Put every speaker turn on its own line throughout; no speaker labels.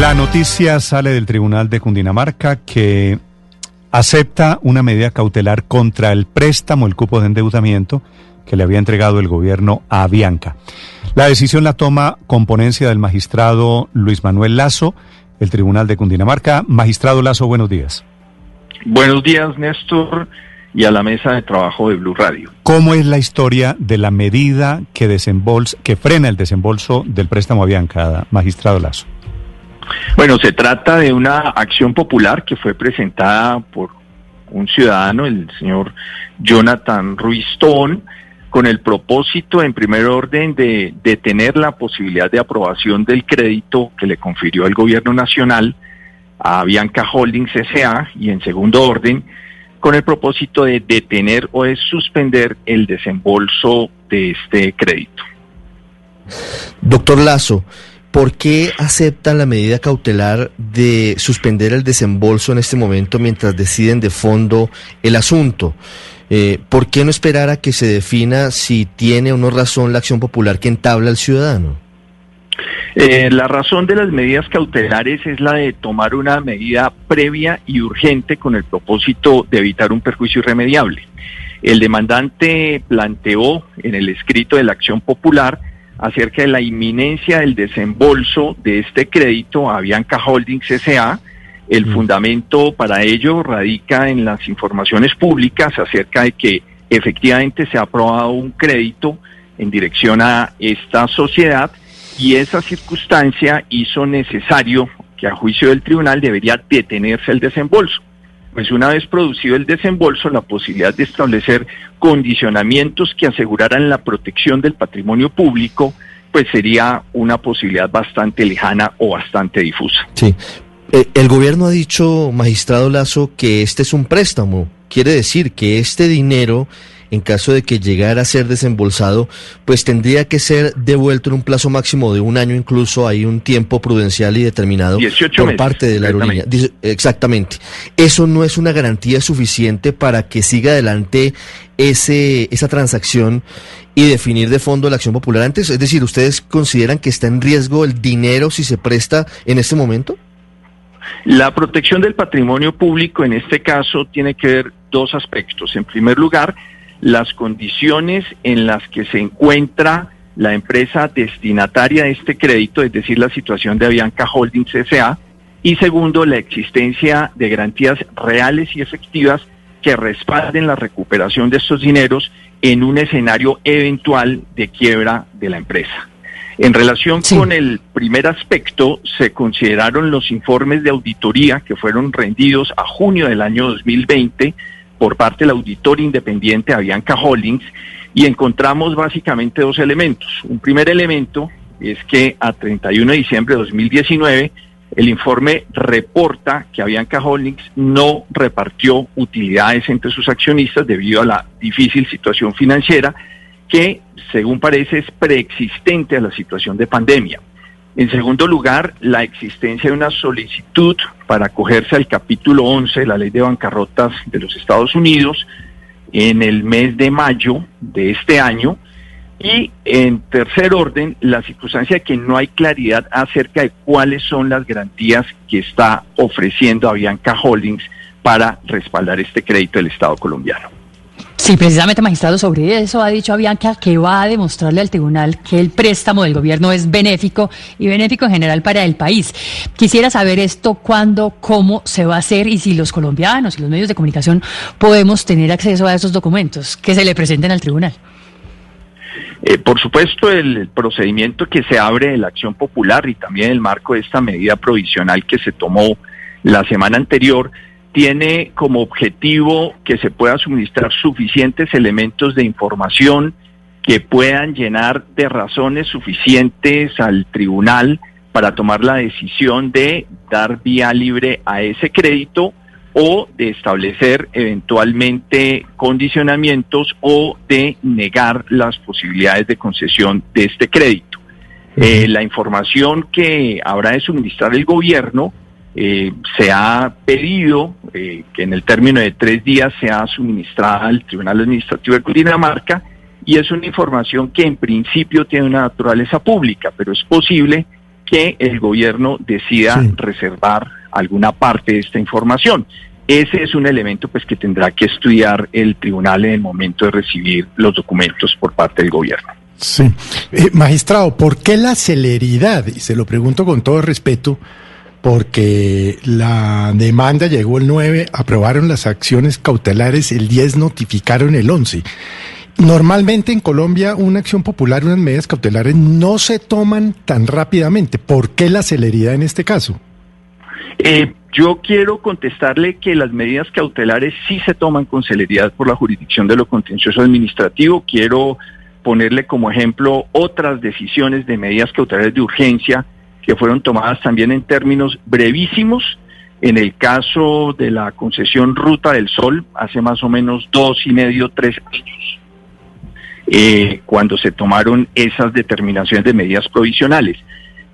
La noticia sale del Tribunal de Cundinamarca que acepta una medida cautelar contra el préstamo, el cupo de endeudamiento que le había entregado el gobierno a Avianca. La decisión la toma con ponencia del magistrado Luis Manuel Lazo, el Tribunal de Cundinamarca. Magistrado Lazo, buenos días.
Buenos días, Néstor, y a la mesa de trabajo de Blue Radio.
¿Cómo es la historia de la medida que desembolsa, que frena el desembolso del préstamo a Avianca, magistrado Lazo?
Bueno, se trata de una acción popular que fue presentada por un ciudadano, el señor Jonathan Ruistón, con el propósito, en primer orden, de detener la posibilidad de aprobación del crédito que le confirió el gobierno nacional a Bianca Holdings S.A. y, en segundo orden, con el propósito de detener o de suspender el desembolso de este crédito.
Doctor Lazo, ¿por qué aceptan la medida cautelar de suspender el desembolso en este momento mientras deciden de fondo el asunto? Eh, ¿Por qué no esperar a que se defina si tiene o no razón la acción popular que entabla el ciudadano?
Eh, la razón de las medidas cautelares es la de tomar una medida previa y urgente con el propósito de evitar un perjuicio irremediable. El demandante planteó en el escrito de la acción popular acerca de la inminencia del desembolso de este crédito a Bianca Holdings S.A., el fundamento para ello radica en las informaciones públicas acerca de que efectivamente se ha aprobado un crédito en dirección a esta sociedad y esa circunstancia hizo necesario que a juicio del tribunal debería detenerse el desembolso. Pues una vez producido el desembolso, la posibilidad de establecer condicionamientos que aseguraran la protección del patrimonio público, pues sería una posibilidad bastante lejana o bastante difusa.
Sí, eh, el gobierno ha dicho, magistrado Lazo, que este es un préstamo. Quiere decir que este dinero, en caso de que llegara a ser desembolsado, pues tendría que ser devuelto en un plazo máximo de un año, incluso hay un tiempo prudencial y determinado por parte de la aerolínea. exactamente. Eso no es una garantía suficiente para que siga adelante ese, esa transacción y definir de fondo la acción popular antes. Es decir, ¿ustedes consideran que está en riesgo el dinero si se presta en este momento?
La protección del patrimonio público en este caso tiene que ver dos aspectos. En primer lugar, las condiciones en las que se encuentra la empresa destinataria de este crédito, es decir, la situación de Avianca Holdings S.A. Y segundo, la existencia de garantías reales y efectivas que respalden la recuperación de estos dineros en un escenario eventual de quiebra de la empresa. En relación con el primer aspecto, se consideraron los informes de auditoría que fueron rendidos a junio del año 2020 por parte del auditor independiente Avianca Holdings y encontramos básicamente dos elementos. Un primer elemento es que a 31 de diciembre de 2019 el informe reporta que Avianca Holdings no repartió utilidades entre sus accionistas debido a la difícil situación financiera que, según parece, es preexistente a la situación de pandemia. En segundo lugar, la existencia de una solicitud para acogerse al capítulo 11 de la ley de bancarrotas de los Estados Unidos en el mes de mayo de este año. Y en tercer orden, la circunstancia de que no hay claridad acerca de cuáles son las garantías que está ofreciendo Avianca Holdings para respaldar este crédito del Estado colombiano.
Sí, precisamente, magistrado, sobre eso ha dicho Avianca que va a demostrarle al tribunal que el préstamo del gobierno es benéfico y benéfico en general para el país. Quisiera saber esto, cuándo, cómo se va a hacer y si los colombianos y los medios de comunicación podemos tener acceso a esos documentos que se le presenten al tribunal.
Eh, por supuesto, el procedimiento que se abre de la acción popular y también el marco de esta medida provisional que se tomó la semana anterior tiene como objetivo que se puedan suministrar suficientes elementos de información que puedan llenar de razones suficientes al tribunal para tomar la decisión de dar vía libre a ese crédito o de establecer eventualmente condicionamientos o de negar las posibilidades de concesión de este crédito. Eh, la información que habrá de suministrar el gobierno eh, se ha pedido eh, que en el término de tres días sea suministrada al Tribunal Administrativo de Cundinamarca y es una información que en principio tiene una naturaleza pública, pero es posible que el gobierno decida reservar alguna parte de esta información. Ese es un elemento pues que tendrá que estudiar el tribunal en el momento de recibir los documentos por parte del gobierno.
Sí. Eh, magistrado, ¿por qué la celeridad? Y se lo pregunto con todo respeto, porque la demanda llegó el 9, aprobaron las acciones cautelares el 10, notificaron el 11. Normalmente en Colombia una acción popular, unas medidas cautelares no se toman tan rápidamente. ¿Por qué la celeridad en este caso?
Eh, yo quiero contestarle que las medidas cautelares sí se toman con celeridad por la jurisdicción de lo contencioso administrativo. Quiero ponerle como ejemplo otras decisiones de medidas cautelares de urgencia que fueron tomadas también en términos brevísimos. En el caso de la concesión Ruta del Sol, hace más o menos dos y medio, tres años, eh, cuando se tomaron esas determinaciones de medidas provisionales.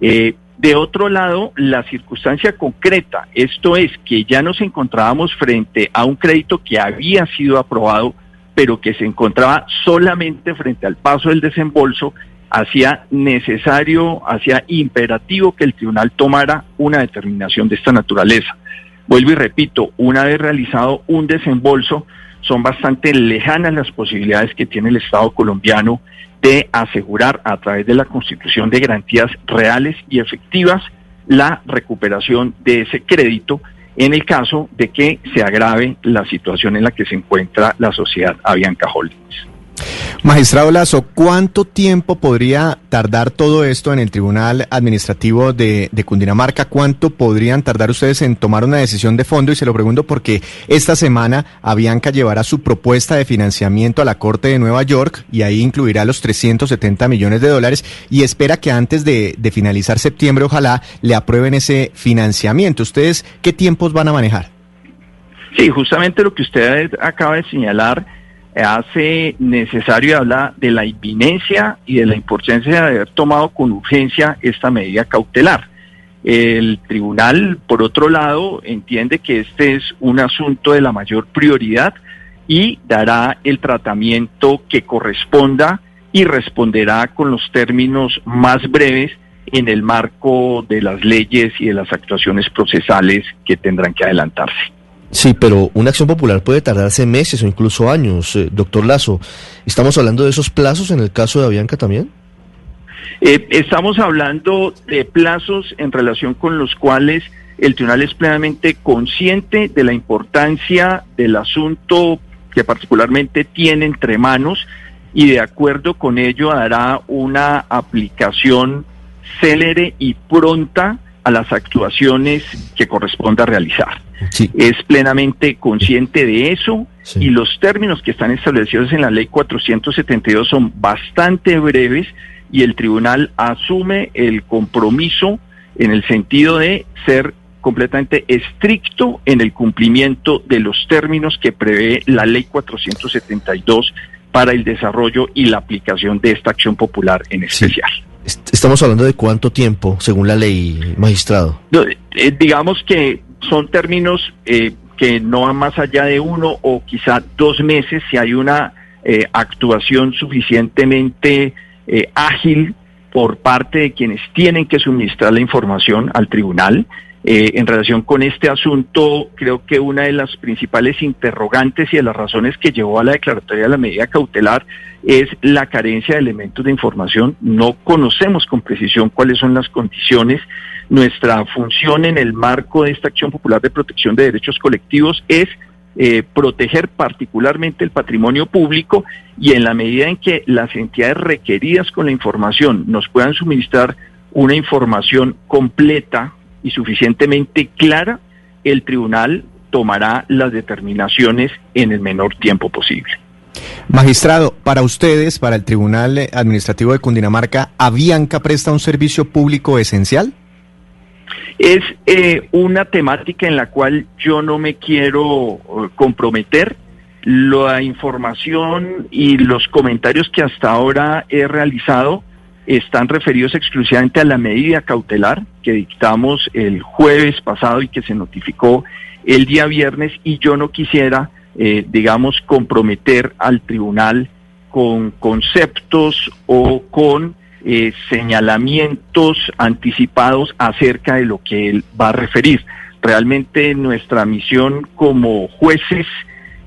Eh, de otro lado, la circunstancia concreta, esto es que ya nos encontrábamos frente a un crédito que había sido aprobado, pero que se encontraba solamente frente al paso del desembolso, hacía necesario, hacía imperativo que el tribunal tomara una determinación de esta naturaleza. Vuelvo y repito, una vez realizado un desembolso, son bastante lejanas las posibilidades que tiene el Estado colombiano de asegurar a través de la constitución de garantías reales y efectivas la recuperación de ese crédito en el caso de que se agrave la situación en la que se encuentra la sociedad Avianca Holdings.
Magistrado Lazo, ¿cuánto tiempo podría tardar todo esto en el Tribunal Administrativo de, Cundinamarca? ¿Cuánto podrían tardar ustedes en tomar una decisión de fondo? Y se lo pregunto porque esta semana Avianca llevará su propuesta de financiamiento a la Corte de Nueva York y ahí incluirá los 370 millones de dólares y espera que antes de, de finalizar septiembre ojalá le aprueben ese financiamiento. ¿Ustedes qué tiempos van a manejar?
Sí, justamente lo que usted acaba de señalar hace necesario hablar de la inminencia y de la importancia de haber tomado con urgencia esta medida cautelar. El tribunal, por otro lado, entiende que este es un asunto de la mayor prioridad y dará el tratamiento que corresponda y responderá con los términos más breves en el marco de las leyes y de las actuaciones procesales que tendrán que adelantarse.
Sí, pero una acción popular puede tardarse meses o incluso años. Eh, doctor Lazo, ¿estamos hablando de esos plazos en el caso de Avianca también?
Eh, estamos hablando de plazos en relación con los cuales el tribunal es plenamente consciente de la importancia del asunto que particularmente tiene entre manos y de acuerdo con ello hará una aplicación célere y pronta a las actuaciones que corresponda realizar. Es plenamente consciente de eso y los términos que están establecidos en la ley 472 son bastante breves y el tribunal asume el compromiso en el sentido de ser completamente estricto en el cumplimiento de los términos que prevé la ley 472 para el desarrollo y la aplicación de esta acción popular en especial.
Estamos hablando de cuánto tiempo, según la ley, magistrado.
Eh, digamos que son términos eh, que no van más allá de uno o quizá dos meses si hay una eh, actuación suficientemente ágil por parte de quienes tienen que suministrar la información al tribunal. En relación con este asunto, creo que una de las principales interrogantes y de las razones que llevó a la declaratoria de la medida cautelar es la carencia de elementos de información. No conocemos con precisión cuáles son las condiciones. Nuestra función en el marco de esta acción popular de protección de derechos colectivos es eh, proteger particularmente el patrimonio público y en la medida en que las entidades requeridas con la información nos puedan suministrar una información completa y suficientemente clara, el tribunal tomará las determinaciones en el menor tiempo posible.
Magistrado, para ustedes, para el Tribunal Administrativo de Cundinamarca, ¿Avianca presta un servicio público esencial?
Es eh, una temática en la cual yo no me quiero eh, comprometer. La información y los comentarios que hasta ahora he realizado están referidos exclusivamente a la medida cautelar que dictamos el jueves pasado y que se notificó el día viernes y yo no quisiera, eh, digamos, comprometer al tribunal con conceptos o con eh, señalamientos anticipados acerca de lo que él va a referir. Realmente nuestra misión como jueces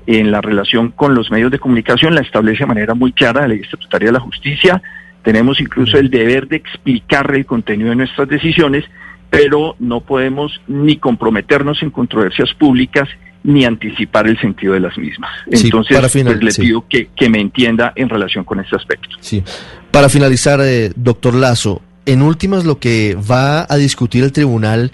en la relación con los medios de comunicación la establece de manera muy clara la ley estatutaria de la justicia. Tenemos incluso el deber de explicar el contenido de nuestras decisiones, pero no podemos ni comprometernos en controversias públicas ni anticipar el sentido de las mismas. Entonces, pues, le pido que, que, me entienda en relación con este aspecto.
Sí. Para finalizar, eh, doctor Lazo, en últimas lo que va a discutir el tribunal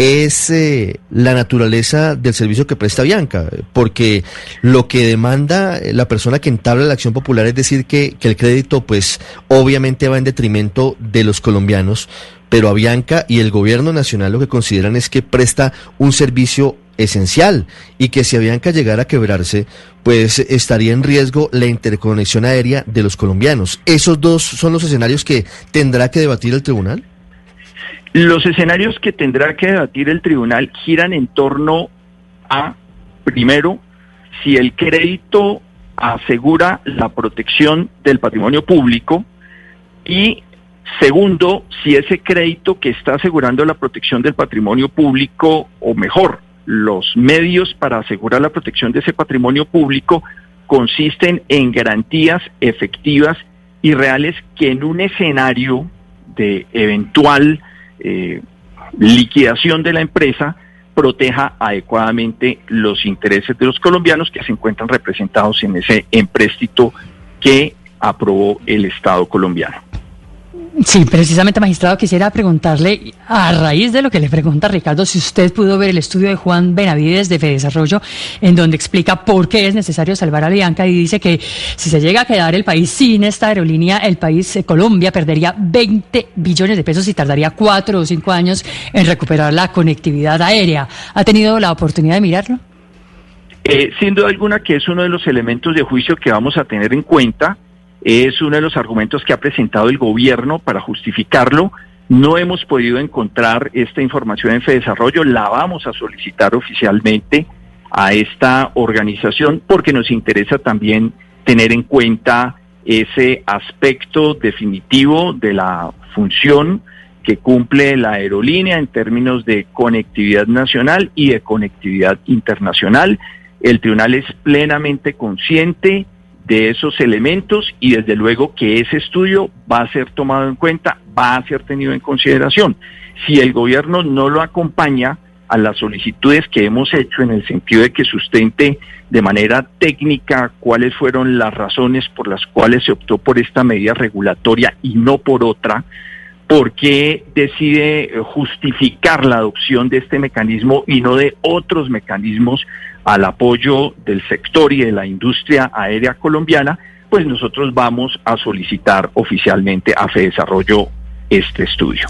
es eh, la naturaleza del servicio que presta Bianca, porque lo que demanda la persona que entabla la acción popular es decir que, que el crédito pues obviamente va en detrimento de los colombianos, pero a Bianca y el gobierno nacional lo que consideran es que presta un servicio esencial y que si Avianca llegara a quebrarse, pues estaría en riesgo la interconexión aérea de los colombianos. ¿Esos dos son los escenarios que tendrá que debatir el tribunal?
Los escenarios que tendrá que debatir el tribunal giran en torno a, primero, si el crédito asegura la protección del patrimonio público y segundo, si ese crédito que está asegurando la protección del patrimonio público, o mejor, los medios para asegurar la protección de ese patrimonio público consisten en garantías efectivas y reales que en un escenario de eventual eh, liquidación de la empresa proteja adecuadamente los intereses de los colombianos que se encuentran representados en ese empréstito que aprobó el Estado colombiano.
Sí, precisamente, magistrado, quisiera preguntarle, a raíz de lo que le pregunta Ricardo, si usted pudo ver el estudio de Juan Benavides de Fedesarrollo, en donde explica por qué es necesario salvar a Bianca y dice que si se llega a quedar el país sin esta aerolínea, el país, eh, Colombia, perdería 20 billones de pesos y tardaría cuatro o cinco años en recuperar la conectividad aérea. ¿Ha tenido la oportunidad de mirarlo?
Eh, sin duda alguna que es uno de los elementos de juicio que vamos a tener en cuenta es uno de los argumentos que ha presentado el gobierno para justificarlo. No hemos podido encontrar esta información en Fedesarrollo, la vamos a solicitar oficialmente a esta organización porque nos interesa también tener en cuenta ese aspecto definitivo de la función que cumple la aerolínea en términos de conectividad nacional y de conectividad internacional. El tribunal es plenamente consciente de esos elementos y desde luego que ese estudio va a ser tomado en cuenta, va a ser tenido en consideración. Si el gobierno no lo acompaña a las solicitudes que hemos hecho en el sentido de que sustente de manera técnica cuáles fueron las razones por las cuales se optó por esta medida regulatoria y no por otra, ¿por qué decide justificar la adopción de este mecanismo y no de otros mecanismos al apoyo del sector y de la industria aérea colombiana, pues nosotros vamos a solicitar oficialmente a Desarrollo este estudio.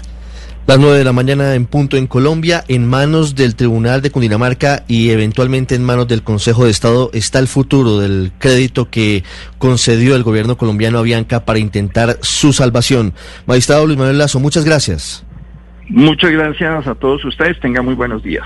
Las nueve de la mañana en punto en Colombia, en manos del Tribunal de Cundinamarca y eventualmente en manos del Consejo de Estado está el futuro del crédito que concedió el gobierno colombiano a Bianca para intentar su salvación. Magistrado Luis Manuel Lazo, muchas gracias.
Muchas gracias a todos ustedes. Tengan muy buenos días.